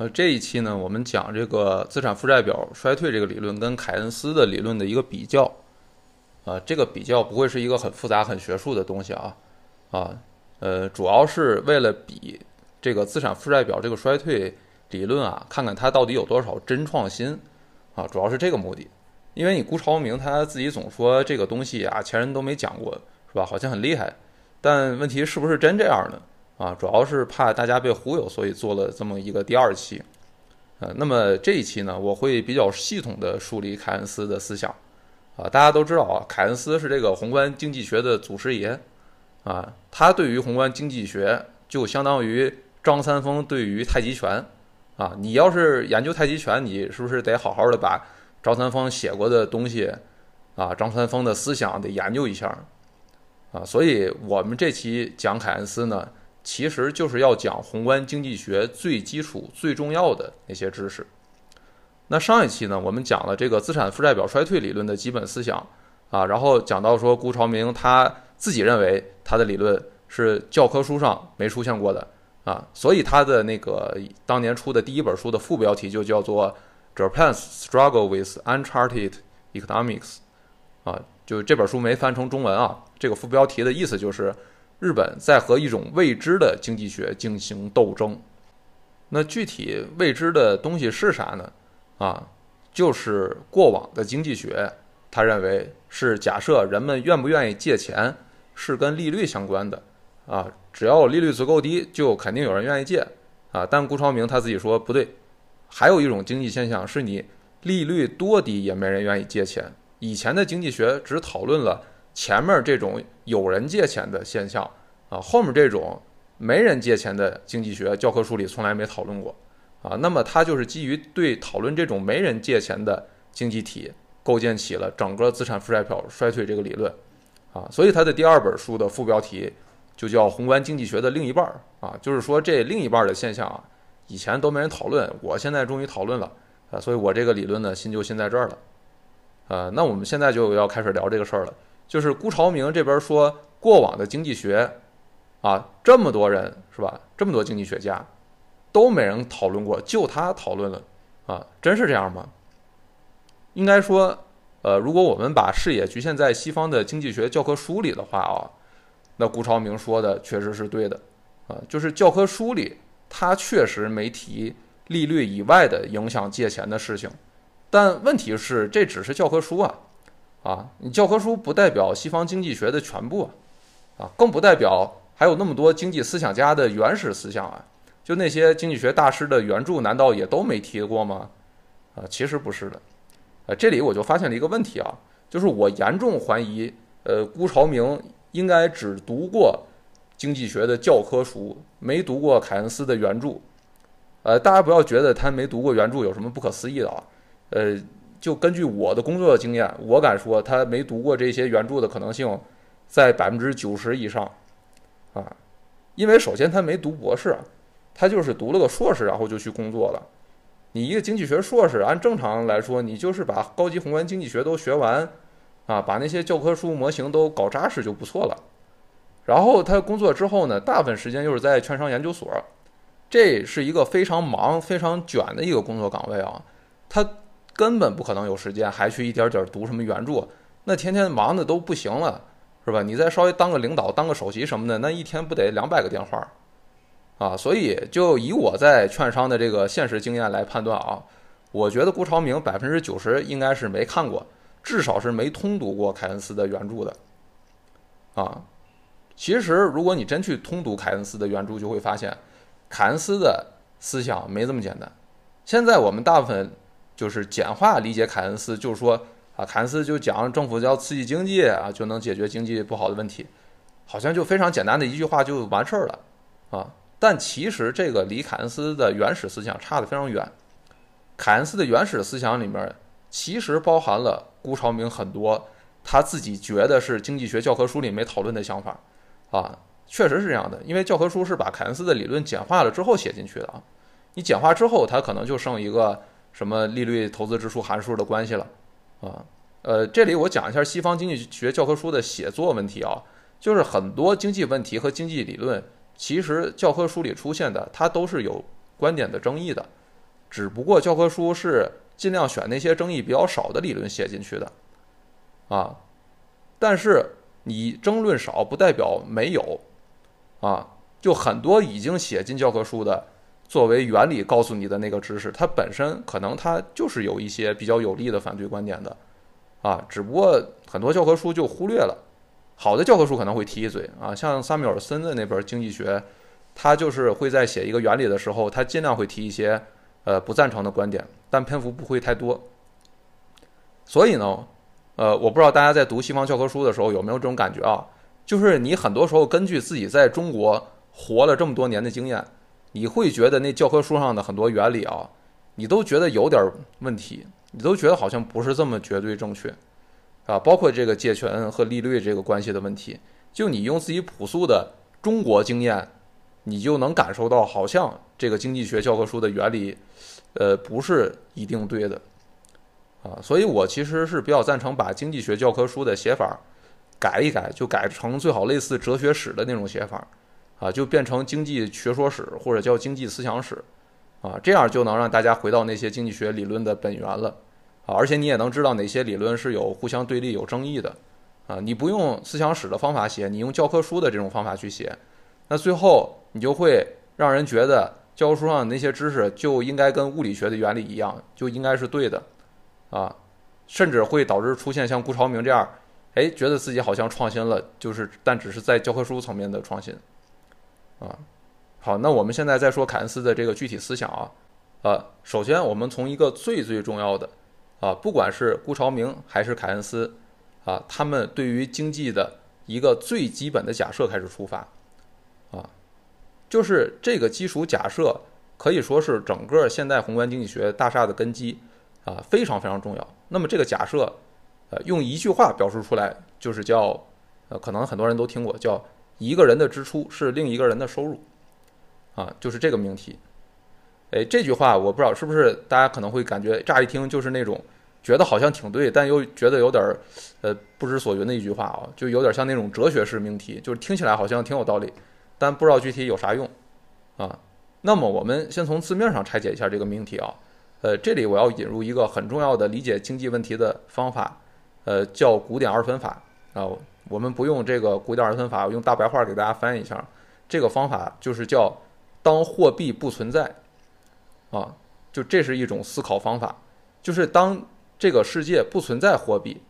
呃，这一期呢，我们讲这个资产负债表衰退这个理论跟凯恩斯的理论的一个比较。啊，这个比较不会是一个很复杂、很学术的东西啊，啊，呃，主要是为了比这个资产负债表这个衰退理论啊，看看它到底有多少真创新啊，主要是这个目的。因为你辜朝明他自己总说这个东西啊，前人都没讲过，是吧？好像很厉害，但问题是不是真这样呢？啊，主要是怕大家被忽悠，所以做了这么一个第二期。呃，那么这一期呢，我会比较系统的梳理凯恩斯的思想。啊，大家都知道啊，凯恩斯是这个宏观经济学的祖师爷，啊，他对于宏观经济学就相当于张三丰对于太极拳，啊，你要是研究太极拳，你是不是得好好的把张三丰写过的东西，啊，张三丰的思想得研究一下，啊，所以我们这期讲凯恩斯呢，其实就是要讲宏观经济学最基础、最重要的那些知识。那上一期呢，我们讲了这个资产负债表衰退理论的基本思想啊，然后讲到说辜朝明他自己认为他的理论是教科书上没出现过的啊，所以他的那个当年出的第一本书的副标题就叫做 Japan's Struggle with Uncharted Economics 啊，就这本书没翻成中文啊，这个副标题的意思就是日本在和一种未知的经济学进行斗争。那具体未知的东西是啥呢？啊，就是过往的经济学，他认为是假设人们愿不愿意借钱是跟利率相关的，啊，只要利率足够低，就肯定有人愿意借，啊，但顾超明他自己说不对，还有一种经济现象是你利率多低也没人愿意借钱。以前的经济学只讨论了前面这种有人借钱的现象，啊，后面这种没人借钱的经济学教科书里从来没讨论过。啊，那么它就是基于对讨论这种没人借钱的经济体，构建起了整个资产负债表衰退这个理论，啊，所以它的第二本书的副标题就叫《宏观经济学的另一半》儿啊，就是说这另一半的现象啊，以前都没人讨论，我现在终于讨论了啊，所以我这个理论呢，新就新在这儿了，呃，那我们现在就要开始聊这个事儿了，就是辜朝明这边说过往的经济学啊，这么多人是吧，这么多经济学家。都没人讨论过，就他讨论了，啊，真是这样吗？应该说，呃，如果我们把视野局限在西方的经济学教科书里的话啊，那顾朝明说的确实是对的，啊，就是教科书里他确实没提利率以外的影响借钱的事情，但问题是这只是教科书啊，啊，你教科书不代表西方经济学的全部啊，啊，更不代表还有那么多经济思想家的原始思想啊。就那些经济学大师的原著，难道也都没提过吗？啊，其实不是的。呃，这里我就发现了一个问题啊，就是我严重怀疑，呃，辜朝明应该只读过经济学的教科书，没读过凯恩斯的原著。呃，大家不要觉得他没读过原著有什么不可思议的啊。呃，就根据我的工作经验，我敢说他没读过这些原著的可能性在百分之九十以上。啊，因为首先他没读博士。他就是读了个硕士，然后就去工作了。你一个经济学硕士，按正常来说，你就是把高级宏观经济学都学完，啊，把那些教科书模型都搞扎实就不错了。然后他工作之后呢，大部分时间又是在券商研究所，这是一个非常忙、非常卷的一个工作岗位啊。他根本不可能有时间还去一点点读什么原著，那天天忙的都不行了，是吧？你再稍微当个领导、当个首席什么的，那一天不得两百个电话？啊，所以就以我在券商的这个现实经验来判断啊，我觉得顾朝明百分之九十应该是没看过，至少是没通读过凯恩斯的原著的。啊，其实如果你真去通读凯恩斯的原著，就会发现，凯恩斯的思想没这么简单。现在我们大部分就是简化理解凯恩斯，就是说啊，凯恩斯就讲政府要刺激经济啊，就能解决经济不好的问题，好像就非常简单的一句话就完事儿了，啊。但其实这个离凯恩斯的原始思想差得非常远。凯恩斯的原始思想里面，其实包含了辜朝明很多他自己觉得是经济学教科书里没讨论的想法，啊，确实是这样的。因为教科书是把凯恩斯的理论简化了之后写进去的啊，你简化之后，它可能就剩一个什么利率、投资支出函数的关系了，啊，呃，这里我讲一下西方经济学教科书的写作问题啊，就是很多经济问题和经济理论。其实教科书里出现的，它都是有观点的争议的，只不过教科书是尽量选那些争议比较少的理论写进去的，啊，但是你争论少不代表没有，啊，就很多已经写进教科书的，作为原理告诉你的那个知识，它本身可能它就是有一些比较有利的反对观点的，啊，只不过很多教科书就忽略了，好的教科书可能会提一嘴啊，像萨缪尔森的那本经济学，他就是会在写一个原理的时候，他尽量会提一些。呃，不赞成的观点，但篇幅不会太多。所以呢，呃，我不知道大家在读西方教科书的时候有没有这种感觉啊？就是你很多时候根据自己在中国活了这么多年的经验，你会觉得那教科书上的很多原理啊，你都觉得有点问题，你都觉得好像不是这么绝对正确啊。包括这个借权和利率这个关系的问题，就你用自己朴素的中国经验。你就能感受到，好像这个经济学教科书的原理，呃，不是一定对的，啊，所以我其实是比较赞成把经济学教科书的写法改一改，就改成最好类似哲学史的那种写法，啊，就变成经济学说史或者叫经济思想史，啊，这样就能让大家回到那些经济学理论的本源了，啊，而且你也能知道哪些理论是有互相对立、有争议的，啊，你不用思想史的方法写，你用教科书的这种方法去写。那最后你就会让人觉得教科书上的那些知识就应该跟物理学的原理一样，就应该是对的，啊，甚至会导致出现像顾朝明这样，哎，觉得自己好像创新了，就是但只是在教科书层面的创新，啊，好，那我们现在再说凯恩斯的这个具体思想啊，呃，首先我们从一个最最重要的，啊，不管是顾朝明还是凯恩斯，啊，他们对于经济的一个最基本的假设开始出发。啊，就是这个基础假设可以说是整个现代宏观经济学大厦的根基啊，非常非常重要。那么这个假设，呃，用一句话表述出来，就是叫，呃，可能很多人都听过，叫一个人的支出是另一个人的收入，啊，就是这个命题。哎，这句话我不知道是不是大家可能会感觉乍一听就是那种觉得好像挺对，但又觉得有点儿呃不知所云的一句话啊，就有点像那种哲学式命题，就是听起来好像挺有道理。但不知道具体有啥用，啊，那么我们先从字面上拆解一下这个命题啊，呃，这里我要引入一个很重要的理解经济问题的方法，呃，叫古典二分法啊，我们不用这个古典二分法，我用大白话给大家翻译一下，这个方法就是叫当货币不存在，啊，就这是一种思考方法，就是当这个世界不存在货币，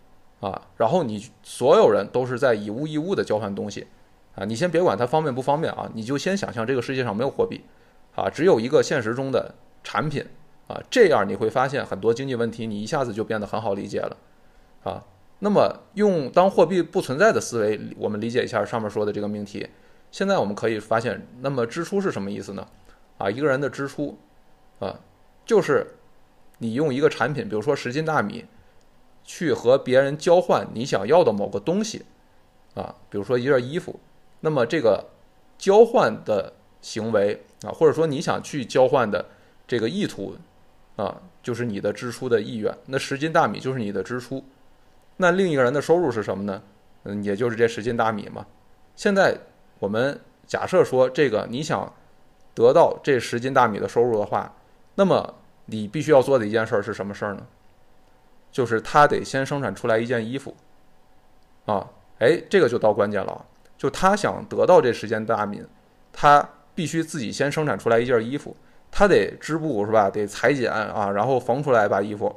啊，然后你所有人都是在以物易物的交换东西。啊，你先别管它方便不方便啊，你就先想象这个世界上没有货币，啊，只有一个现实中的产品，啊，这样你会发现很多经济问题你一下子就变得很好理解了，啊，那么用当货币不存在的思维，我们理解一下上面说的这个命题。现在我们可以发现，那么支出是什么意思呢？啊，一个人的支出，啊，就是你用一个产品，比如说十斤大米，去和别人交换你想要的某个东西，啊，比如说一件衣服。那么这个交换的行为啊，或者说你想去交换的这个意图啊，就是你的支出的意愿。那十斤大米就是你的支出，那另一个人的收入是什么呢？嗯，也就是这十斤大米嘛。现在我们假设说，这个你想得到这十斤大米的收入的话，那么你必须要做的一件事儿是什么事儿呢？就是他得先生产出来一件衣服啊，哎，这个就到关键了。就他想得到这十斤大米，他必须自己先生产出来一件衣服，他得织布是吧？得裁剪啊，然后缝出来把衣服，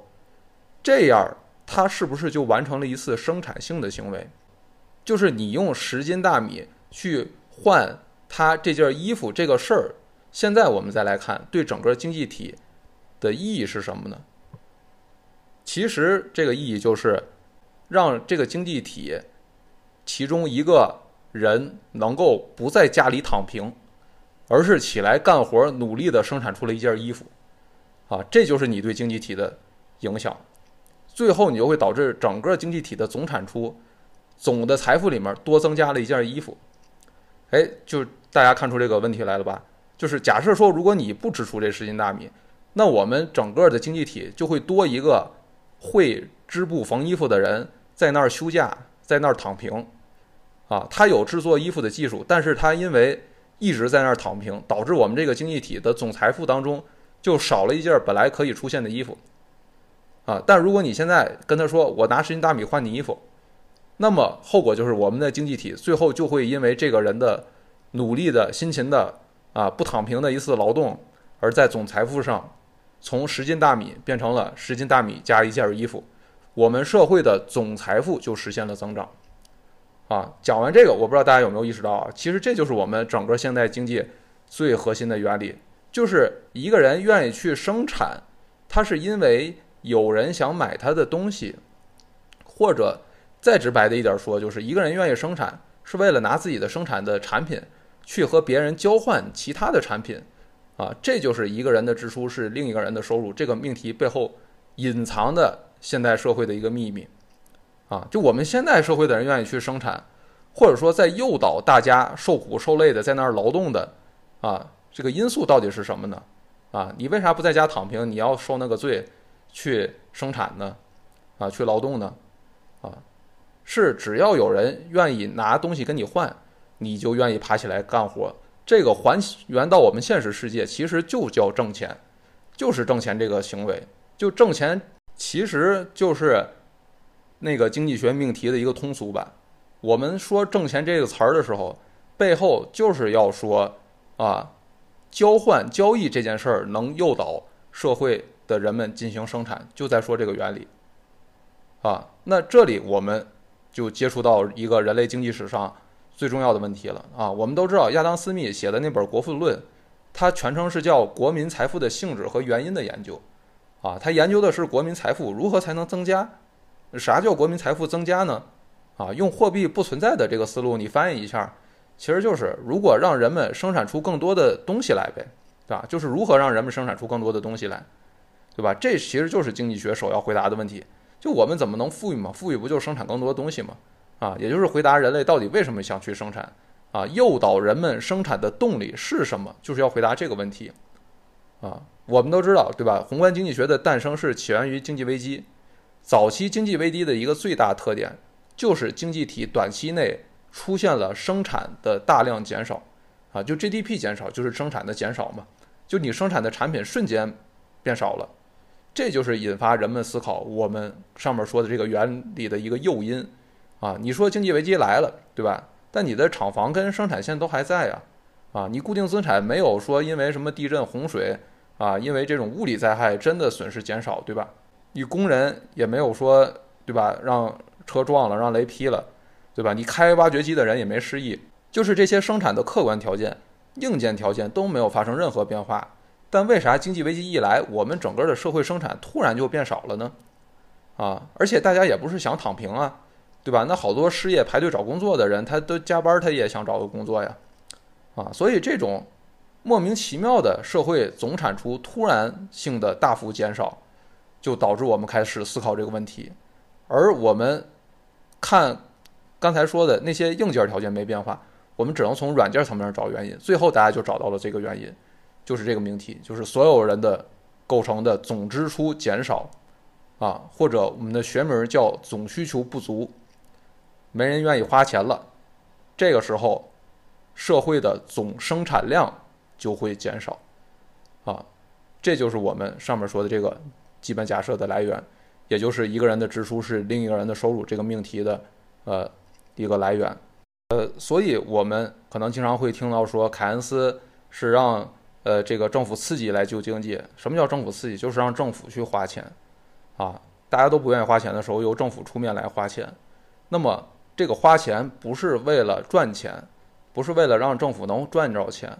这样他是不是就完成了一次生产性的行为？就是你用十斤大米去换他这件衣服这个事儿，现在我们再来看对整个经济体的意义是什么呢？其实这个意义就是让这个经济体其中一个。人能够不在家里躺平，而是起来干活，努力的生产出了一件衣服，啊，这就是你对经济体的影响。最后，你就会导致整个经济体的总产出、总的财富里面多增加了一件衣服。哎，就大家看出这个问题来了吧？就是假设说，如果你不支出这十斤大米，那我们整个的经济体就会多一个会织布缝衣服的人在那儿休假，在那儿躺平。啊，他有制作衣服的技术，但是他因为一直在那儿躺平，导致我们这个经济体的总财富当中就少了一件本来可以出现的衣服，啊，但如果你现在跟他说我拿十斤大米换你衣服，那么后果就是我们的经济体最后就会因为这个人的努力的辛勤的啊不躺平的一次劳动，而在总财富上从十斤大米变成了十斤大米加一件衣服，我们社会的总财富就实现了增长。啊，讲完这个，我不知道大家有没有意识到啊，其实这就是我们整个现代经济最核心的原理，就是一个人愿意去生产，他是因为有人想买他的东西，或者再直白的一点说，就是一个人愿意生产是为了拿自己的生产的产品去和别人交换其他的产品，啊，这就是一个人的支出是另一个人的收入这个命题背后隐藏的现代社会的一个秘密。啊，就我们现代社会的人愿意去生产，或者说在诱导大家受苦受累的在那儿劳动的，啊，这个因素到底是什么呢？啊，你为啥不在家躺平？你要受那个罪，去生产呢？啊，去劳动呢？啊，是只要有人愿意拿东西跟你换，你就愿意爬起来干活。这个还原到我们现实世界，其实就叫挣钱，就是挣钱这个行为，就挣钱其实就是。那个经济学命题的一个通俗版，我们说挣钱这个词儿的时候，背后就是要说啊，交换交易这件事儿能诱导社会的人们进行生产，就在说这个原理啊。那这里我们就接触到一个人类经济史上最重要的问题了啊。我们都知道亚当·斯密写的那本《国富论》，它全称是叫《国民财富的性质和原因的研究》啊，他研究的是国民财富如何才能增加。啥叫国民财富增加呢？啊，用货币不存在的这个思路，你翻译一下，其实就是如果让人们生产出更多的东西来呗，对吧？就是如何让人们生产出更多的东西来，对吧？这其实就是经济学首要回答的问题。就我们怎么能富裕嘛？富裕不就是生产更多的东西吗？啊，也就是回答人类到底为什么想去生产啊？诱导人们生产的动力是什么？就是要回答这个问题。啊，我们都知道，对吧？宏观经济学的诞生是起源于经济危机。早期经济危机的一个最大特点，就是经济体短期内出现了生产的大量减少，啊，就 GDP 减少就是生产的减少嘛，就你生产的产品瞬间变少了，这就是引发人们思考我们上面说的这个原理的一个诱因，啊，你说经济危机来了，对吧？但你的厂房跟生产线都还在呀，啊，你固定资产没有说因为什么地震、洪水啊，因为这种物理灾害真的损失减少，对吧？你工人也没有说，对吧？让车撞了，让雷劈了，对吧？你开挖掘机的人也没失忆，就是这些生产的客观条件、硬件条件都没有发生任何变化。但为啥经济危机一来，我们整个的社会生产突然就变少了呢？啊，而且大家也不是想躺平啊，对吧？那好多失业排队找工作的人，他都加班，他也想找个工作呀，啊，所以这种莫名其妙的社会总产出突然性的大幅减少。就导致我们开始思考这个问题，而我们看刚才说的那些硬件条件没变化，我们只能从软件层面找原因。最后大家就找到了这个原因，就是这个命题，就是所有人的构成的总支出减少，啊，或者我们的学名叫总需求不足，没人愿意花钱了，这个时候社会的总生产量就会减少，啊，这就是我们上面说的这个。基本假设的来源，也就是一个人的支出是另一个人的收入这个命题的，呃，一个来源，呃，所以我们可能经常会听到说，凯恩斯是让呃这个政府刺激来救经济。什么叫政府刺激？就是让政府去花钱，啊，大家都不愿意花钱的时候，由政府出面来花钱。那么这个花钱不是为了赚钱，不是为了让政府能赚着钱，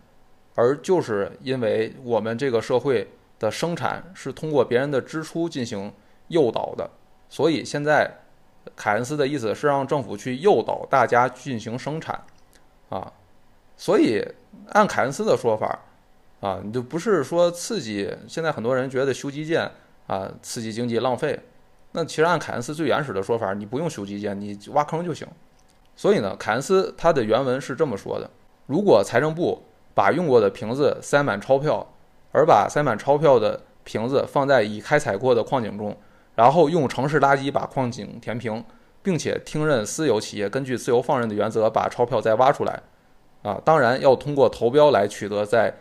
而就是因为我们这个社会。的生产是通过别人的支出进行诱导的，所以现在凯恩斯的意思是让政府去诱导大家进行生产，啊，所以按凯恩斯的说法，啊，你就不是说刺激。现在很多人觉得修基建啊，刺激经济浪费，那其实按凯恩斯最原始的说法，你不用修基建，你挖坑就行。所以呢，凯恩斯他的原文是这么说的：如果财政部把用过的瓶子塞满钞票。而把塞满钞票的瓶子放在已开采过的矿井中，然后用城市垃圾把矿井填平，并且听任私有企业根据自由放任的原则把钞票再挖出来，啊，当然要通过投标来取得在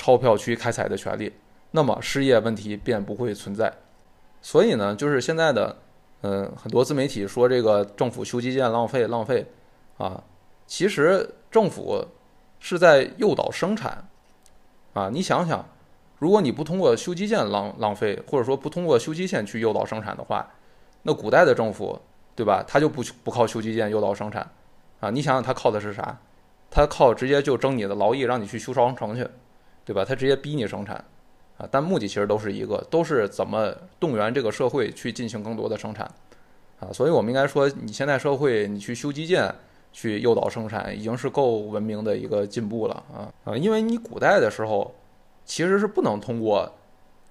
钞票区开采的权利。那么失业问题便不会存在。所以呢，就是现在的，嗯，很多自媒体说这个政府修基建浪费浪费，啊，其实政府是在诱导生产，啊，你想想，如果你不通过修基建浪浪费，或者说不通过修基建去诱导生产的话，那古代的政府，对吧？他就不不靠修基建诱导生产，啊，你想想他靠的是啥？他靠直接就征你的劳役，让你去修长城去，对吧？他直接逼你生产。啊，但目的其实都是一个，都是怎么动员这个社会去进行更多的生产，啊，所以我们应该说，你现在社会你去修基建，去诱导生产，已经是够文明的一个进步了啊啊，因为你古代的时候，其实是不能通过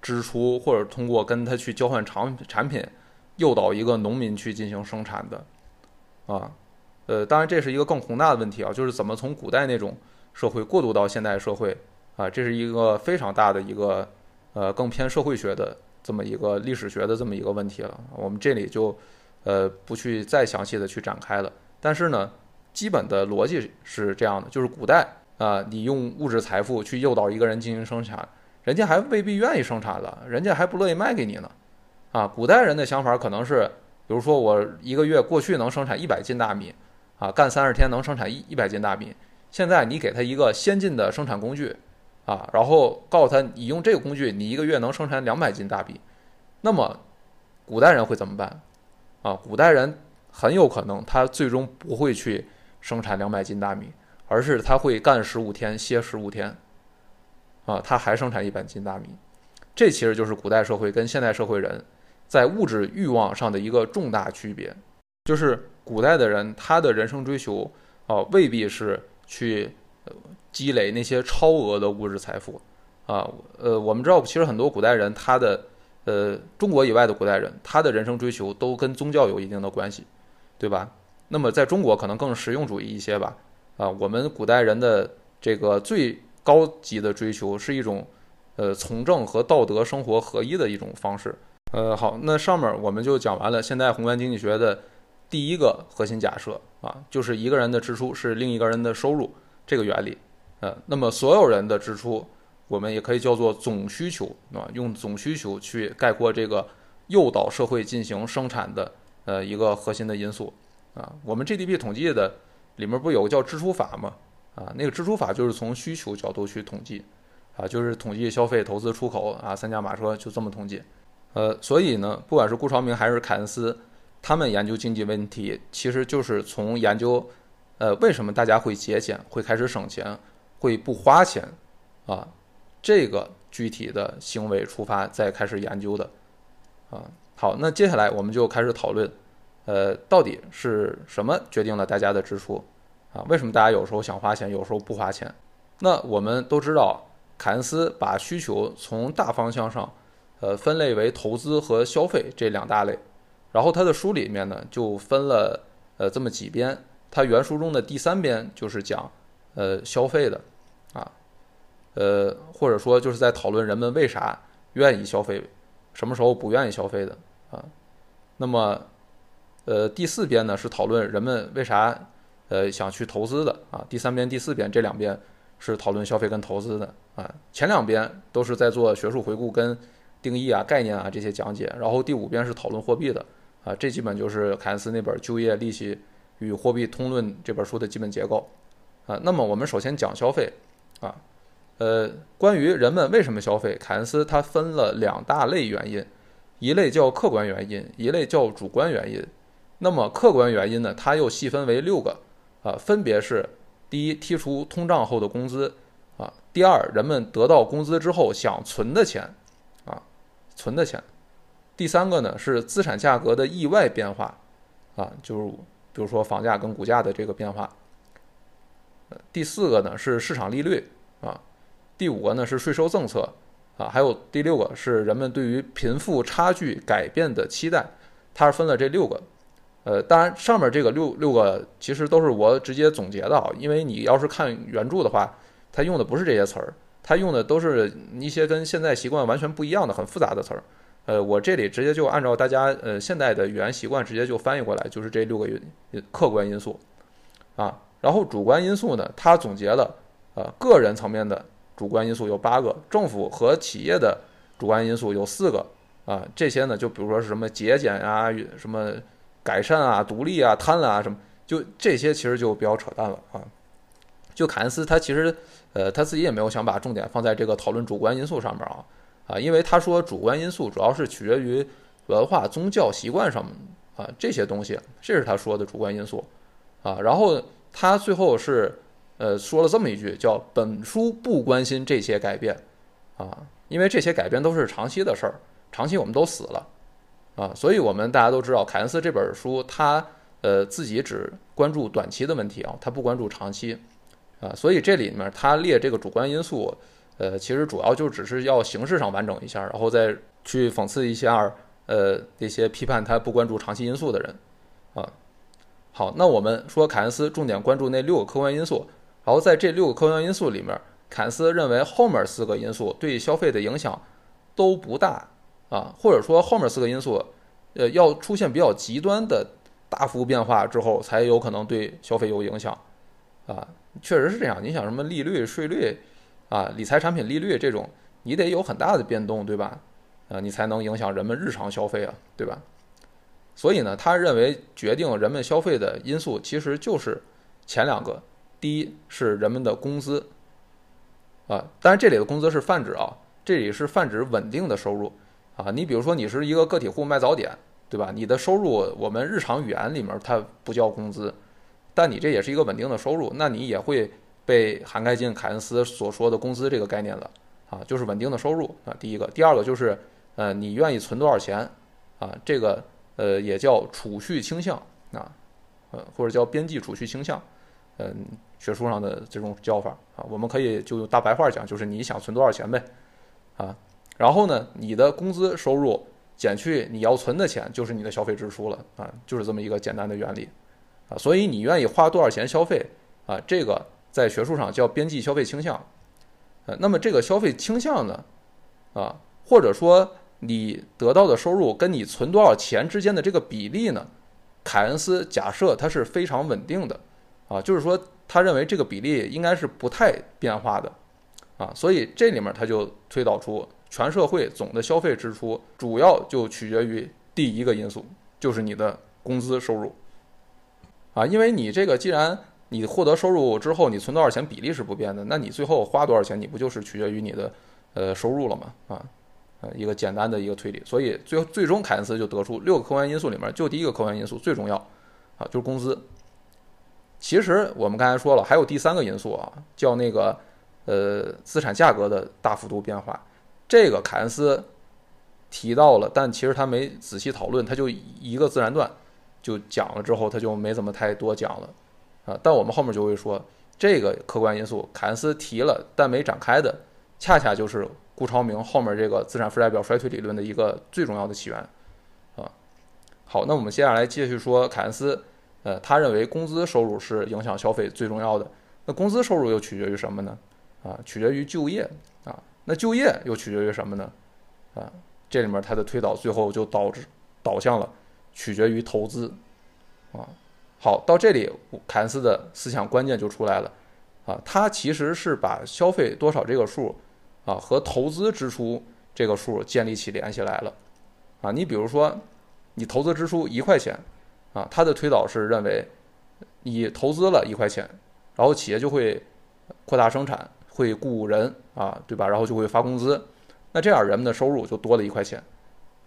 支出或者通过跟他去交换产产品，诱导一个农民去进行生产的，啊，呃，当然这是一个更宏大的问题啊，就是怎么从古代那种社会过渡到现代社会啊，这是一个非常大的一个。呃，更偏社会学的这么一个历史学的这么一个问题了，我们这里就呃不去再详细的去展开了。但是呢，基本的逻辑是这样的，就是古代啊，你用物质财富去诱导一个人进行生产，人家还未必愿意生产了，人家还不乐意卖给你呢。啊，古代人的想法可能是，比如说我一个月过去能生产一百斤大米，啊，干三十天能生产一一百斤大米，现在你给他一个先进的生产工具。啊，然后告诉他，你用这个工具，你一个月能生产两百斤大米。那么，古代人会怎么办？啊，古代人很有可能他最终不会去生产两百斤大米，而是他会干十五天，歇十五天。啊，他还生产一百斤大米。这其实就是古代社会跟现代社会人在物质欲望上的一个重大区别，就是古代的人他的人生追求啊，未必是去。积累那些超额的物质财富，啊，呃，我们知道，其实很多古代人，他的，呃，中国以外的古代人，他的人生追求都跟宗教有一定的关系，对吧？那么在中国可能更实用主义一些吧，啊，我们古代人的这个最高级的追求是一种，呃，从政和道德生活合一的一种方式。呃，好，那上面我们就讲完了现代宏观经济学的第一个核心假设，啊，就是一个人的支出是另一个人的收入这个原理。呃，那么所有人的支出，我们也可以叫做总需求，啊，用总需求去概括这个诱导社会进行生产的呃一个核心的因素，啊，我们 GDP 统计的里面不有个叫支出法吗？啊，那个支出法就是从需求角度去统计，啊，就是统计消费、投资、出口啊三驾马车就这么统计，呃，所以呢，不管是顾朝明还是凯恩斯，他们研究经济问题，其实就是从研究，呃，为什么大家会节俭，会开始省钱。会不花钱，啊，这个具体的行为出发再开始研究的，啊，好，那接下来我们就开始讨论，呃，到底是什么决定了大家的支出，啊，为什么大家有时候想花钱，有时候不花钱？那我们都知道，凯恩斯把需求从大方向上，呃，分类为投资和消费这两大类，然后他的书里面呢就分了呃这么几边，他原书中的第三边就是讲呃消费的。呃，或者说就是在讨论人们为啥愿意消费，什么时候不愿意消费的啊。那么，呃，第四边呢是讨论人们为啥呃想去投资的啊。第三边、第四边这两边是讨论消费跟投资的啊。前两边都是在做学术回顾跟定义啊、概念啊这些讲解，然后第五边是讨论货币的啊。这基本就是凯恩斯那本《就业、利息与货币通论》这本书的基本结构啊。那么我们首先讲消费。啊，呃，关于人们为什么消费，凯恩斯他分了两大类原因，一类叫客观原因，一类叫主观原因。那么客观原因呢，它又细分为六个，啊，分别是：第一，剔除通胀后的工资，啊；第二，人们得到工资之后想存的钱，啊，存的钱；第三个呢是资产价格的意外变化，啊，就是比如说房价跟股价的这个变化。第四个呢是市场利率，第五个呢是税收政策啊，还有第六个是人们对于贫富差距改变的期待，它是分了这六个。呃，当然上面这个六六个其实都是我直接总结的啊，因为你要是看原著的话，它用的不是这些词儿，它用的都是一些跟现在习惯完全不一样的很复杂的词儿。呃，我这里直接就按照大家呃现在的语言习惯直接就翻译过来，就是这六个因客观因素啊。然后主观因素呢，他总结了，呃，个人层面的主观因素有八个，政府和企业的主观因素有四个啊，这些呢就比如说是什么节俭啊、什么改善啊、独立啊、贪婪啊什么，就这些其实就比较扯淡了啊。就凯恩斯他其实呃他自己也没有想把重点放在这个讨论主观因素上面啊啊，因为他说主观因素主要是取决于文化、宗教习惯上啊这些东西，这是他说的主观因素啊。然后他最后是呃说了这么一句，叫本书不关心这些改变啊，因为这些改变都是长期的事儿，长期我们都死了啊，所以我们大家都知道凯恩斯这本书他呃自己只关注短期的问题啊，他不关注长期。啊，所以这里面他列这个主观因素，呃，其实主要就只是要形式上完整一下，然后再去讽刺一下，呃，那些批判他不关注长期因素的人，啊，好，那我们说凯恩斯重点关注那六个客观因素，然后在这六个客观因素里面，凯恩斯认为后面四个因素对消费的影响都不大，啊，或者说后面四个因素，呃，要出现比较极端的大幅变化之后，才有可能对消费有影响，啊。确实是这样，你想什么利率、税率，啊，理财产品利率这种，你得有很大的变动，对吧？啊，你才能影响人们日常消费啊，对吧？所以呢，他认为决定人们消费的因素其实就是前两个，第一是人们的工资，啊，当然这里的工资是泛指啊，这里是泛指稳定的收入啊。你比如说你是一个个体户卖早点，对吧？你的收入我们日常语言里面它不叫工资。但你这也是一个稳定的收入，那你也会被涵盖进凯恩斯所说的工资这个概念了啊，就是稳定的收入啊。第一个，第二个就是，呃，你愿意存多少钱啊？这个呃也叫储蓄倾向啊，呃或者叫边际储蓄倾向，嗯，学术上的这种叫法啊，我们可以就用大白话讲，就是你想存多少钱呗啊。然后呢，你的工资收入减去你要存的钱，就是你的消费支出了啊，就是这么一个简单的原理。啊，所以你愿意花多少钱消费啊？这个在学术上叫边际消费倾向。呃，那么这个消费倾向呢，啊，或者说你得到的收入跟你存多少钱之间的这个比例呢？凯恩斯假设它是非常稳定的，啊，就是说他认为这个比例应该是不太变化的，啊，所以这里面他就推导出全社会总的消费支出主要就取决于第一个因素，就是你的工资收入。啊，因为你这个，既然你获得收入之后，你存多少钱比例是不变的，那你最后花多少钱，你不就是取决于你的呃收入了吗？啊，呃，一个简单的一个推理。所以最后最终凯恩斯就得出六个客观因素里面，就第一个客观因素最重要啊，就是工资。其实我们刚才说了，还有第三个因素啊，叫那个呃资产价格的大幅度变化。这个凯恩斯提到了，但其实他没仔细讨论，他就一个自然段。就讲了之后，他就没怎么太多讲了，啊，但我们后面就会说，这个客观因素凯恩斯提了但没展开的，恰恰就是顾超明后面这个资产负债表衰退理论的一个最重要的起源，啊，好，那我们接下来继续说凯恩斯，呃，他认为工资收入是影响消费最重要的，那工资收入又取决于什么呢？啊，取决于就业，啊，那就业又取决于什么呢？啊，这里面他的推导最后就导致导向了。取决于投资，啊，好，到这里凯恩斯的思想关键就出来了，啊，他其实是把消费多少这个数，啊，和投资支出这个数建立起联系来了，啊，你比如说你投资支出一块钱，啊，他的推导是认为你投资了一块钱，然后企业就会扩大生产，会雇人，啊，对吧？然后就会发工资，那这样人们的收入就多了一块钱，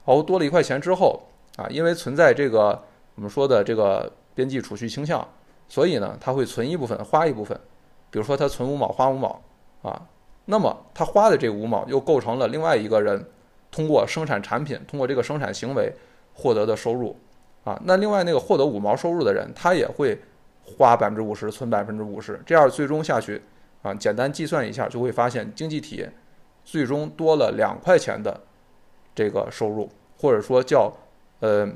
然后多了一块钱之后。啊，因为存在这个我们说的这个边际储蓄倾向，所以呢，他会存一部分，花一部分。比如说他存五毛，花五毛，啊，那么他花的这五毛又构成了另外一个人通过生产产品，通过这个生产行为获得的收入，啊，那另外那个获得五毛收入的人，他也会花百分之五十，存百分之五十，这样最终下去，啊，简单计算一下就会发现经济体最终多了两块钱的这个收入，或者说叫。呃，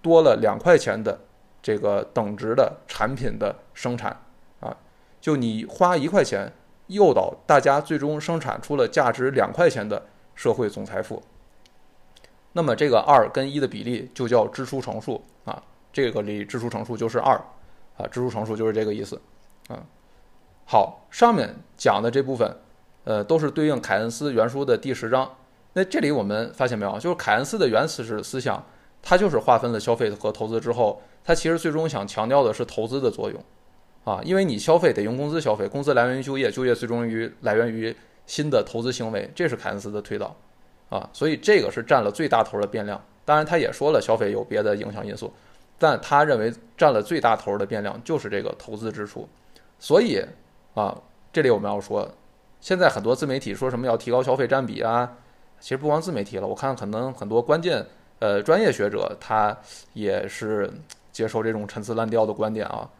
多了两块钱的这个等值的产品的生产啊，就你花一块钱诱导大家最终生产出了价值两块钱的社会总财富。那么这个二跟一的比例就叫支出乘数啊，这个里支出乘数就是二啊，支出乘数就是这个意思啊。好，上面讲的这部分呃都是对应凯恩斯原书的第十章那这里我们发现没有，就是凯恩斯的原始思想，他就是划分了消费和投资之后，他其实最终想强调的是投资的作用，啊，因为你消费得用工资消费，工资来源于就业，就业最终于来源于新的投资行为，这是凯恩斯的推导，啊，所以这个是占了最大头的变量。当然，他也说了消费有别的影响因素，但他认为占了最大头的变量就是这个投资支出，所以啊，这里我们要说，现在很多自媒体说什么要提高消费占比啊。其实不光自媒体了，我看可能很多关键呃专业学者他也是接受这种陈词滥调的观点啊，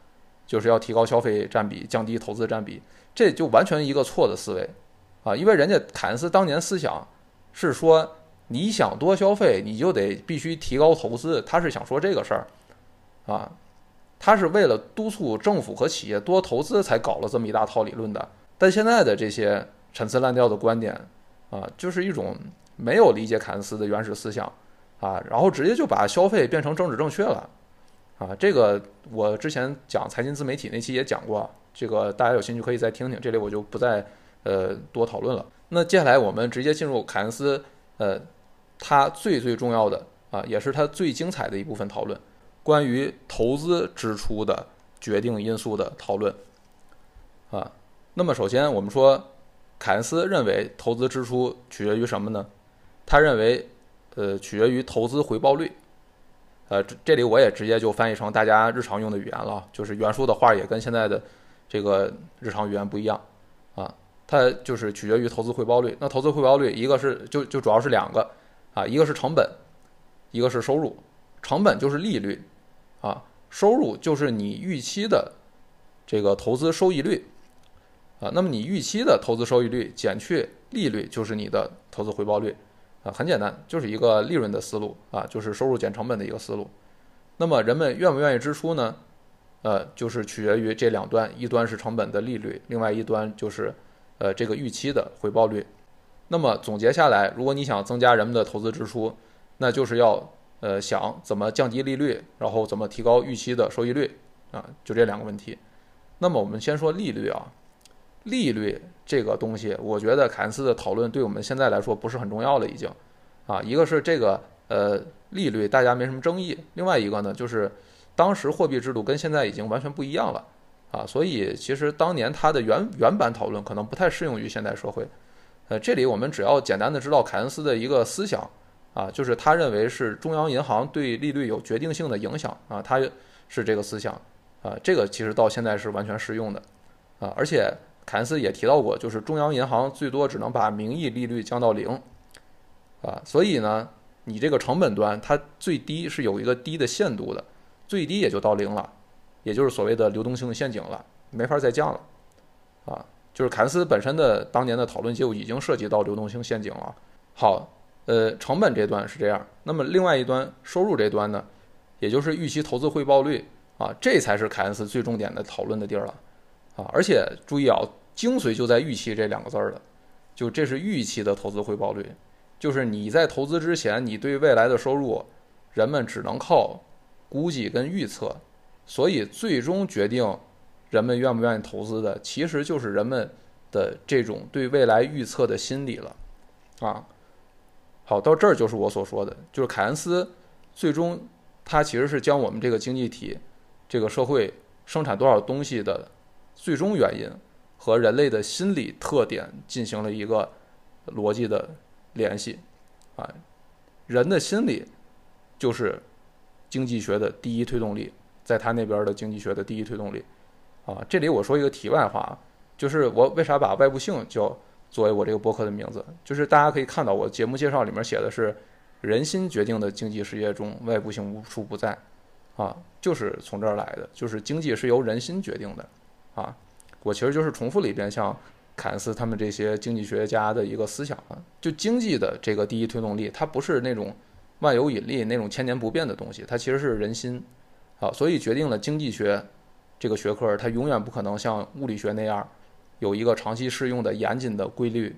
就是要提高消费占比，降低投资占比，这就完全一个错的思维啊！因为人家凯恩斯当年思想是说，你想多消费，你就得必须提高投资，他是想说这个事儿啊，他是为了督促政府和企业多投资才搞了这么一大套理论的。但现在的这些陈词滥调的观点。啊，就是一种没有理解凯恩斯的原始思想，啊，然后直接就把消费变成政治正确了，啊，这个我之前讲财经自媒体那期也讲过，这个大家有兴趣可以再听听，这里我就不再呃多讨论了。那接下来我们直接进入凯恩斯，呃，他最最重要的啊，也是他最精彩的一部分讨论，关于投资支出的决定因素的讨论，啊，那么首先我们说。凯恩斯认为投资支出取决于什么呢？他认为，呃，取决于投资回报率。呃，这里我也直接就翻译成大家日常用的语言了，就是原书的话也跟现在的这个日常语言不一样。它就是取决于投资回报率。那投资回报率一个是就就主要是两个啊，一个是成本，一个是收入。成本就是利率啊，收入就是你预期的这个投资收益率。啊，那么你预期的投资收益率减去利率就是你的投资回报率，啊，很简单，就是一个利润的思路啊，就是收入减成本的一个思路。那么人们愿不愿意支出呢？呃，就是取决于这两端，一端是成本的利率，另外一端就是呃这个预期的回报率。那么总结下来，如果你想增加人们的投资支出，那就是要呃想怎么降低利率，然后怎么提高预期的收益率啊，就这两个问题。那么我们先说利率啊。利率这个东西，我觉得凯恩斯的讨论对我们现在来说不是很重要了，已经，啊，一个是这个呃利率大家没什么争议，另外一个呢就是当时货币制度跟现在已经完全不一样了，啊，所以其实当年它的原原版讨论可能不太适用于现代社会，呃，这里我们只要简单的知道凯恩斯的一个思想，啊，就是他认为是中央银行对利率有决定性的影响，啊，他是这个思想，啊，这个其实到现在是完全适用的，啊，而且。凯恩斯也提到过，就是中央银行最多只能把名义利率降到零，啊，所以呢，你这个成本端它最低是有一个低的限度的，最低也就到零了，也就是所谓的流动性陷阱了，没法再降了，啊，就是凯恩斯本身的当年的讨论就已经涉及到流动性陷阱了。好，呃，成本这端是这样，那么另外一端收入这端呢，也就是预期投资回报率啊，这才是凯恩斯最重点的讨论的地儿了。啊，而且注意啊，精髓就在预期这两个字儿了，就这是预期的投资回报率，就是你在投资之前，你对未来的收入，人们只能靠估计跟预测，所以最终决定人们愿不愿意投资的，其实就是人们的这种对未来预测的心理了。啊，好，到这儿就是我所说的，就是凯恩斯最终他其实是将我们这个经济体、这个社会生产多少东西的。最终原因和人类的心理特点进行了一个逻辑的联系，啊，人的心理就是经济学的第一推动力，在他那边的经济学的第一推动力，啊，这里我说一个题外话，就是我为啥把外部性叫作为我这个博客的名字，就是大家可以看到我节目介绍里面写的是人心决定的经济世界中外部性无处不在，啊，就是从这儿来的，就是经济是由人心决定的。啊，我其实就是重复了一遍，像凯恩斯他们这些经济学家的一个思想啊，就经济的这个第一推动力，它不是那种万有引力那种千年不变的东西，它其实是人心，啊，所以决定了经济学这个学科它永远不可能像物理学那样有一个长期适用的严谨的规律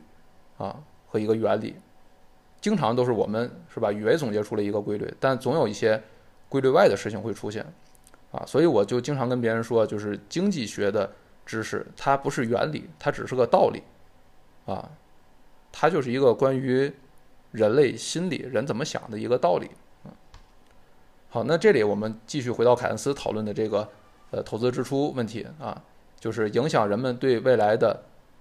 啊和一个原理，经常都是我们是吧以为总结出了一个规律，但总有一些规律外的事情会出现。啊，所以我就经常跟别人说，就是经济学的知识，它不是原理，它只是个道理，啊，它就是一个关于人类心理、人怎么想的一个道理。好，那这里我们继续回到凯恩斯讨论的这个呃投资支出问题啊，就是影响人们对未来的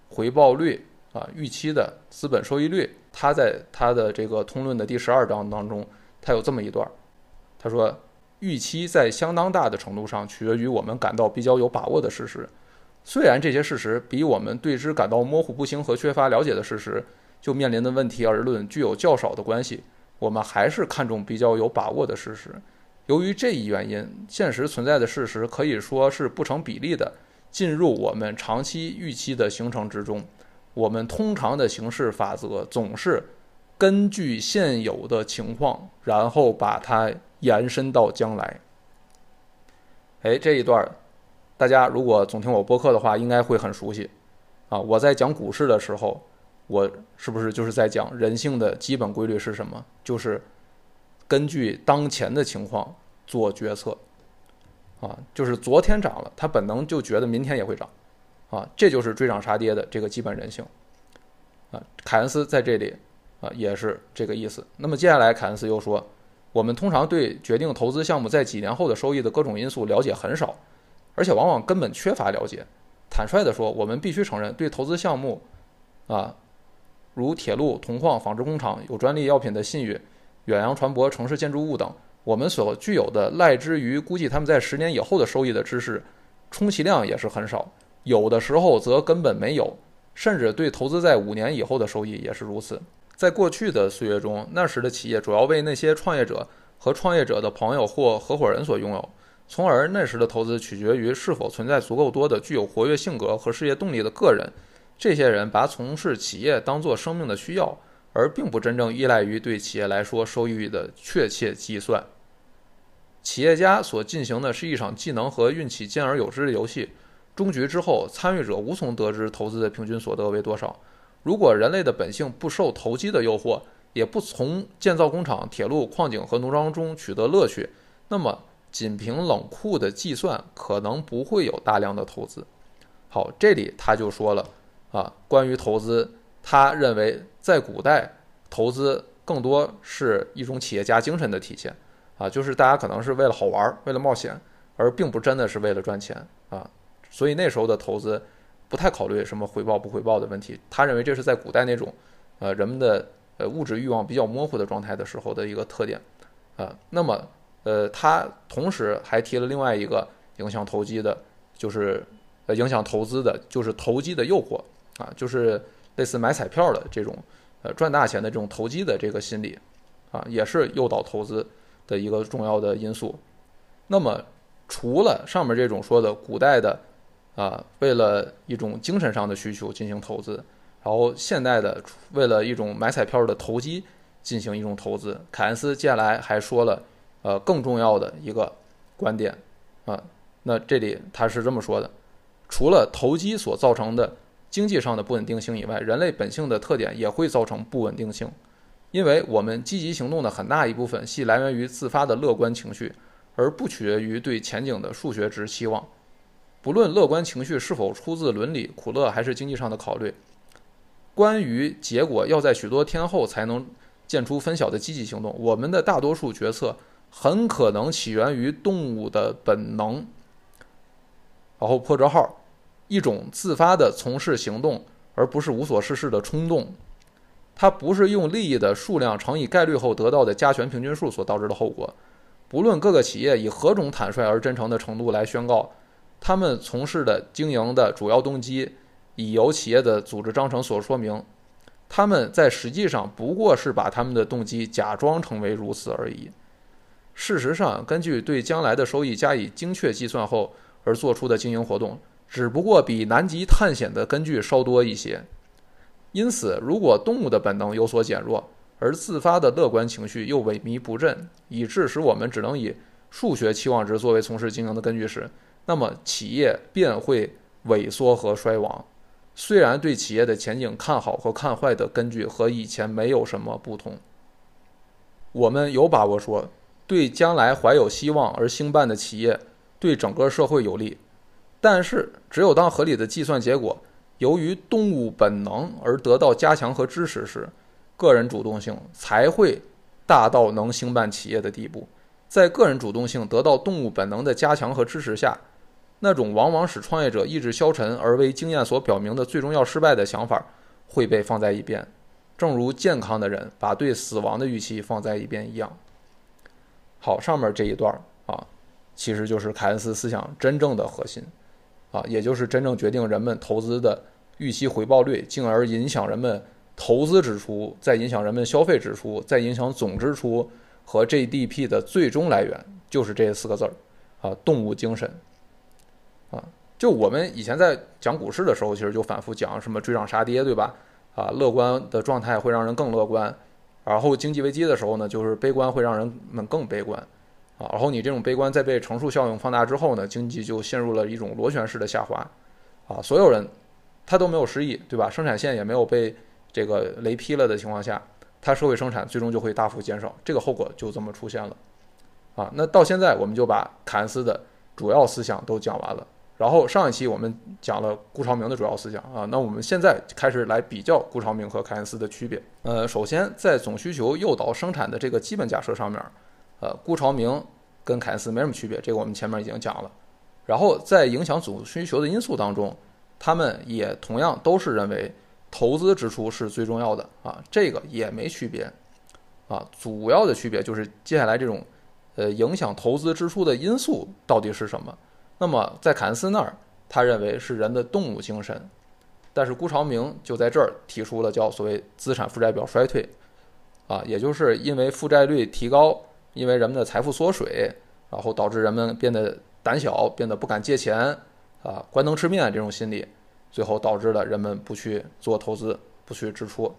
回报率啊预期的资本收益率。他在他的这个通论的第十二章当中，他有这么一段，他说，预期在相当大的程度上取决于我们感到比较有把握的事实，虽然这些事实比我们对之感到模糊不清和缺乏了解的事实就面临的问题而论具有较少的关系，我们还是看重比较有把握的事实。由于这一原因，现实存在的事实可以说是不成比例的进入我们长期预期的形成之中。我们通常的行事法则总是根据现有的情况，然后把它延伸到将来。哎，这一段大家如果总听我播客的话，应该会很熟悉啊。我在讲股市的时候，我是不是就是在讲人性的基本规律是什么？就是。根据当前的情况做决策，啊，就是昨天涨了，他本能就觉得明天也会涨，啊，这就是追涨杀跌的这个基本人性，啊，凯恩斯在这里啊也是这个意思。那么接下来凯恩斯又说，我们通常对决定投资项目在几年后的收益的各种因素了解很少，而且往往根本缺乏了解。坦率地说，我们必须承认，对投资项目，啊，如铁路、铜矿、纺织工厂、有专利药品的信誉。远洋船舶、城市建筑物等，我们所具有的赖之于估计他们在十年以后的收益的知识，充其量也是很少，有的时候则根本没有，甚至对投资在五年以后的收益也是如此。在过去的岁月中，那时的企业主要为那些创业者和创业者的朋友或合伙人所拥有，从而那时的投资取决于是否存在足够多的具有活跃性格和事业动力的个人。这些人把从事企业当作生命的需要。而并不真正依赖于对企业来说收益的确切计算。企业家所进行的是一场技能和运气兼而有之的游戏。终局之后，参与者无从得知投资的平均所得为多少。如果人类的本性不受投机的诱惑，也不从建造工厂、铁路、矿井和农庄中取得乐趣，那么仅凭冷酷的计算，可能不会有大量的投资。好，这里他就说了啊，关于投资。他认为，在古代，投资更多是一种企业家精神的体现，啊，就是大家可能是为了好玩，为了冒险，而并不真的是为了赚钱，啊，所以那时候的投资不太考虑什么回报不回报的问题。他认为这是在古代那种，呃，人们的呃物质欲望比较模糊的状态的时候的一个特点，啊，那么，呃，他同时还提了另外一个影响投机的，就是呃影响投资的，就是投机的诱惑，啊，就是。类似买彩票的这种，呃，赚大钱的这种投机的这个心理，啊，也是诱导投资的一个重要的因素。那么，除了上面这种说的古代的，啊，为了一种精神上的需求进行投资，然后现代的为了一种买彩票的投机进行一种投资，凯恩斯接下来还说了，呃，更重要的一个观点，啊，那这里他是这么说的：除了投机所造成的。经济上的不稳定性以外，人类本性的特点也会造成不稳定性，因为我们积极行动的很大一部分系来源于自发的乐观情绪，而不取决于对前景的数学值期望。不论乐观情绪是否出自伦理、苦乐还是经济上的考虑，关于结果要在许多天后才能见出分晓的积极行动，我们的大多数决策很可能起源于动物的本能。然后破折号。一种自发的从事行动，而不是无所事事的冲动。它不是用利益的数量乘以概率后得到的加权平均数所导致的后果。不论各个企业以何种坦率而真诚的程度来宣告，他们从事的经营的主要动机，已由企业的组织章程所说明，他们在实际上不过是把他们的动机假装成为如此而已。事实上，根据对将来的收益加以精确计算后而做出的经营活动。只不过比南极探险的根据稍多一些，因此，如果动物的本能有所减弱，而自发的乐观情绪又萎靡不振，以致使我们只能以数学期望值作为从事经营的根据时，那么企业便会萎缩和衰亡。虽然对企业的前景看好和看坏的根据和以前没有什么不同，我们有把握说，对将来怀有希望而兴办的企业，对整个社会有利。但是，只有当合理的计算结果由于动物本能而得到加强和支持时，个人主动性才会大到能兴办企业的地步。在个人主动性得到动物本能的加强和支持下，那种往往使创业者意志消沉而为经验所表明的最终要失败的想法会被放在一边，正如健康的人把对死亡的预期放在一边一样。好，上面这一段啊，其实就是凯恩斯思想真正的核心啊，也就是真正决定人们投资的预期回报率，进而影响人们投资支出，再影响人们消费支出，再影响总支出和 GDP 的最终来源，就是这四个字儿啊，动物精神啊。就我们以前在讲股市的时候，其实就反复讲什么追涨杀跌，对吧？啊，乐观的状态会让人更乐观。然后经济危机的时候呢，就是悲观会让人们更悲观，啊，然后你这种悲观在被乘数效应放大之后呢，经济就陷入了一种螺旋式的下滑，啊，所有人他都没有失忆，对吧？生产线也没有被这个雷劈了的情况下，他社会生产最终就会大幅减少，这个后果就这么出现了，啊，那到现在我们就把凯恩斯的主要思想都讲完了。然后上一期我们讲了顾长明的主要思想啊，那我们现在开始来比较顾长明和凯恩斯的区别。呃，首先在总需求诱导生产的这个基本假设上面，呃，顾长明跟凯恩斯没什么区别，这个我们前面已经讲了。然后在影响总需求的因素当中，他们也同样都是认为投资支出是最重要的啊，这个也没区别啊。主要的区别就是接下来这种呃影响投资支出的因素到底是什么。那么在凯恩斯那儿，他认为是人的动物精神，但是顾朝明就在这儿提出了叫所谓资产负债表衰退，啊，也就是因为负债率提高，因为人们的财富缩水，然后导致人们变得胆小，变得不敢借钱，啊，关灯吃面这种心理，最后导致了人们不去做投资，不去支出，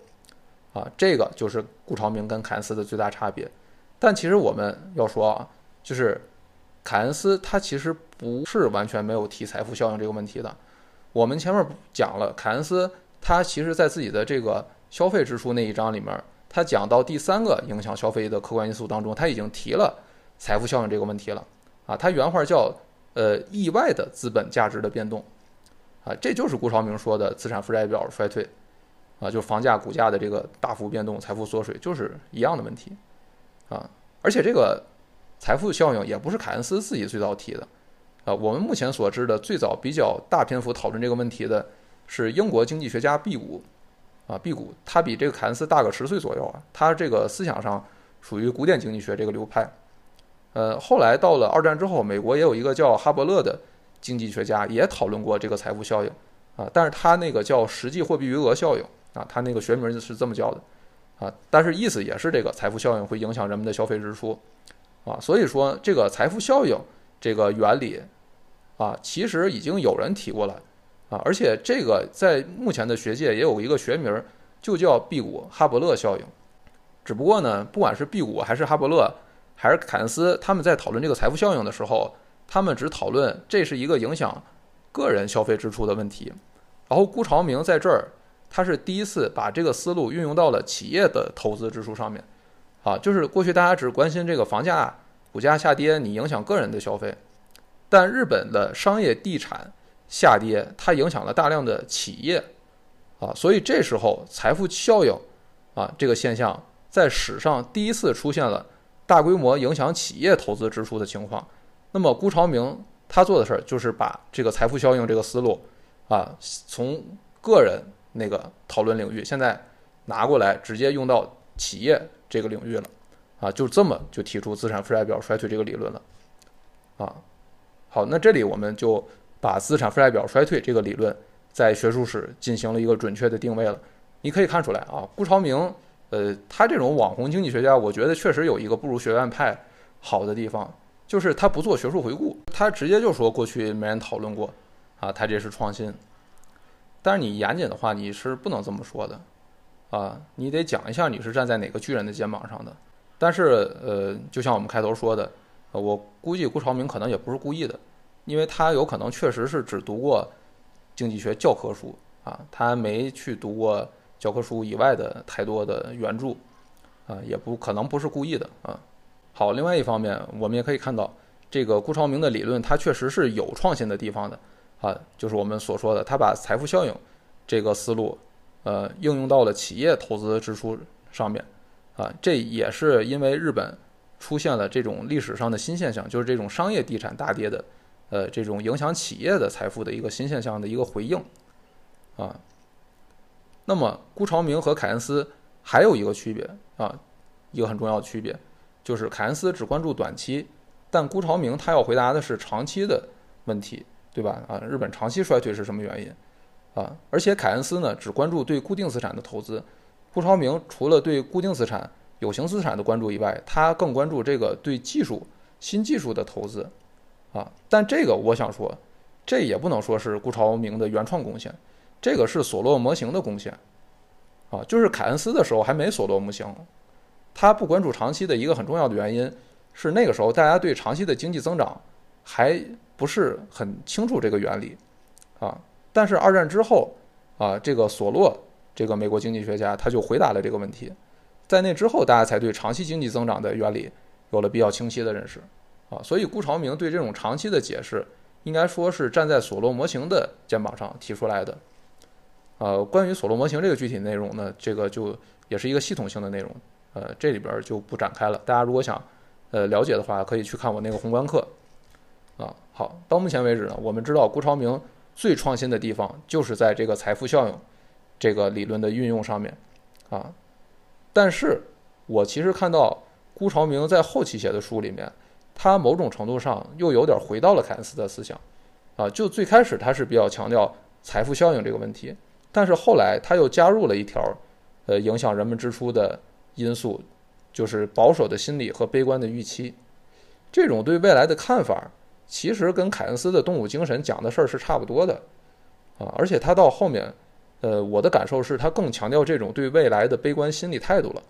啊，这个就是顾朝明跟凯恩斯的最大差别。但其实我们要说啊，就是。凯恩斯他其实不是完全没有提财富效应这个问题的。我们前面讲了，凯恩斯他其实在自己的这个消费支出那一章里面，他讲到第三个影响消费的客观因素当中，他已经提了财富效应这个问题了。啊，他原话叫呃意外的资本价值的变动，啊，这就是顾长明说的资产负债表衰退，啊，就房价股价的这个大幅变动，财富缩水，就是一样的问题，啊，而且这个。财富效应也不是凯恩斯自己最早提的，啊，我们目前所知的最早比较大篇幅讨论这个问题的是英国经济学家毕谷，啊，毕谷他比这个凯恩斯大个十岁左右啊，他这个思想上属于古典经济学这个流派，呃，后来到了二战之后，美国也有一个叫哈伯勒的经济学家也讨论过这个财富效应，啊，但是他那个叫实际货币余额效应，啊，他那个学名是这么叫的，啊，但是意思也是这个财富效应会影响人们的消费支出。啊，所以说这个财富效应这个原理，啊，其实已经有人提过了，而且这个在目前的学界也有一个学名，就叫毕谷哈伯勒效应。只不过呢，不管是毕谷还是哈伯勒，还是凯恩斯，他们在讨论这个财富效应的时候，他们只讨论这是一个影响个人消费支出的问题。然后顾朝明在这儿，他是第一次把这个思路运用到了企业的投资支出上面。啊，就是过去大家只关心这个房价、股价下跌，你影响个人的消费，但日本的商业地产下跌，它影响了大量的企业，啊，所以这时候财富效应，啊，这个现象在史上第一次出现了大规模影响企业投资支出的情况。那么辜朝明他做的事儿就是把这个财富效应这个思路，啊，从个人那个讨论领域，现在拿过来直接用到企业。这个领域了，啊，就这么就提出资产负债表衰退这个理论了，啊，好，那这里我们就把资产负债表衰退这个理论在学术史进行了一个准确的定位了。你可以看出来啊，顾朝明，呃，他这种网红经济学家，我觉得确实有一个不如学院派好的地方，就是他不做学术回顾，他直接就说过去没人讨论过，啊，他这是创新。但是你严谨的话，你是不能这么说的。啊，你得讲一下你是站在哪个巨人的肩膀上的。但是，呃，就像我们开头说的，呃我估计顾朝明可能也不是故意的，因为他有可能确实是只读过经济学教科书啊，他没去读过教科书以外的太多的原著啊，也不可能不是故意的啊。好，另外一方面，我们也可以看到，这个顾朝明的理论，它确实是有创新的地方的啊，就是我们所说的，他把财富效应这个思路。呃，应用到了企业投资支出上面，啊，这也是因为日本出现了这种历史上的新现象，就是这种商业地产大跌的，呃，这种影响企业的财富的一个新现象的一个回应，啊。那么，辜朝明和凯恩斯还有一个区别啊，一个很重要的区别，就是凯恩斯只关注短期，但辜朝明他要回答的是长期的问题，对吧？啊，日本长期衰退是什么原因？啊，而且凯恩斯呢只关注对固定资产的投资，辜朝明除了对固定资产、有形资产的关注以外，他更关注这个对技术、新技术的投资，啊，但这个我想说，这也不能说是顾朝明的原创贡献。这个是索洛模型的贡献，啊，就是凯恩斯的时候还没索洛模型，他不关注长期的一个很重要的原因是那个时候大家对长期的经济增长还不是很清楚这个原理，啊，但是二战之后，啊，这个索洛这个美国经济学家他就回答了这个问题，在那之后大家才对长期经济增长的原理有了比较清晰的认识，啊，所以顾朝明对这种长期的解释应该说是站在索洛模型的肩膀上提出来的。呃，关于索罗模型这个具体内容呢，这个就也是一个系统性的内容，呃，这里边就不展开了。大家如果想呃了解的话，可以去看我那个宏观课。啊，好，到目前为止呢，我们知道辜朝明最创新的地方就是在这个财富效应这个理论的运用上面啊。但是我其实看到辜朝明在后期写的书里面，他某种程度上又有点回到了凯恩斯的思想啊。就最开始他是比较强调财富效应这个问题。但是后来他又加入了一条，呃，影响人们支出的因素，就是保守的心理和悲观的预期。这种对未来的看法，其实跟凯恩斯的动物精神讲的事儿是差不多的，啊，而且他到后面，呃，我的感受是他更强调这种对未来的悲观心理态度了，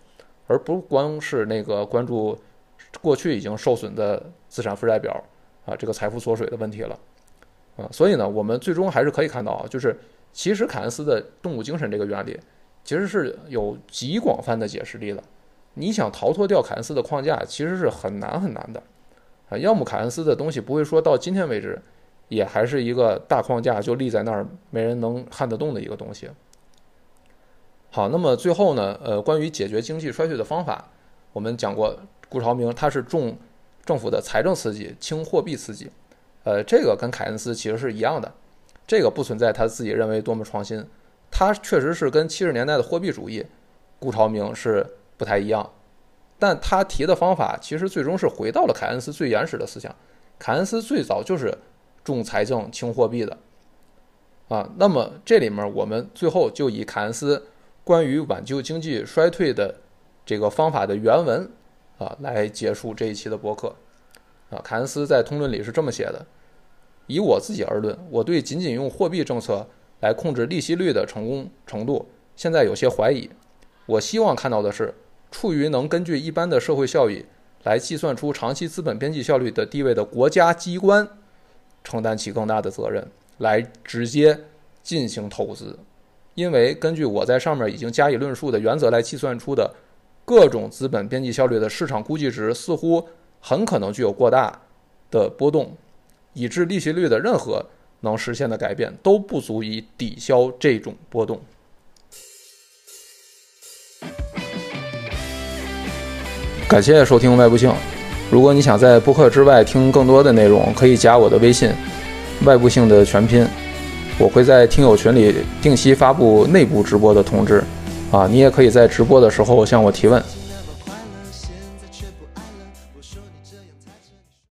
而不光是那个关注过去已经受损的资产负债表啊，这个财富缩水的问题了，啊，所以呢，我们最终还是可以看到啊，就是。其实凯恩斯的动物精神这个原理，其实是有极广泛的解释力的。你想逃脱掉凯恩斯的框架，其实是很难很难的。啊，要么凯恩斯的东西不会说到今天为止，也还是一个大框架就立在那儿，没人能撼得动的一个东西。好，那么最后呢，呃，关于解决经济衰退的方法，我们讲过，顾朝明他是重政府的财政刺激，轻货币刺激。呃，这个跟凯恩斯其实是一样的。这个不存在他自己认为多么创新，他确实是跟七十年代的货币主义，顾朝明是不太一样，但他提的方法其实最终是回到了凯恩斯最原始的思想。凯恩斯最早就是重财政轻货币的，啊，那么这里面我们最后就以凯恩斯关于挽救经济衰退的这个方法的原文啊来结束这一期的播客，啊，凯恩斯在通论里是这么写的。以我自己而论，我对仅仅用货币政策来控制利息率的成功程度，现在有些怀疑。我希望看到的是，处于能根据一般的社会效益来计算出长期资本边际效率的地位的国家机关，承担起更大的责任，来直接进行投资。因为根据我在上面已经加以论述的原则来计算出的各种资本边际效率的市场估计值，似乎很可能具有过大的波动。以致利息率的任何能实现的改变都不足以抵消这种波动。感谢收听外部性。如果你想在播客之外听更多的内容，可以加我的微信“外部性”的全拼。我会在听友群里定期发布内部直播的通知。啊，你也可以在直播的时候向我提问。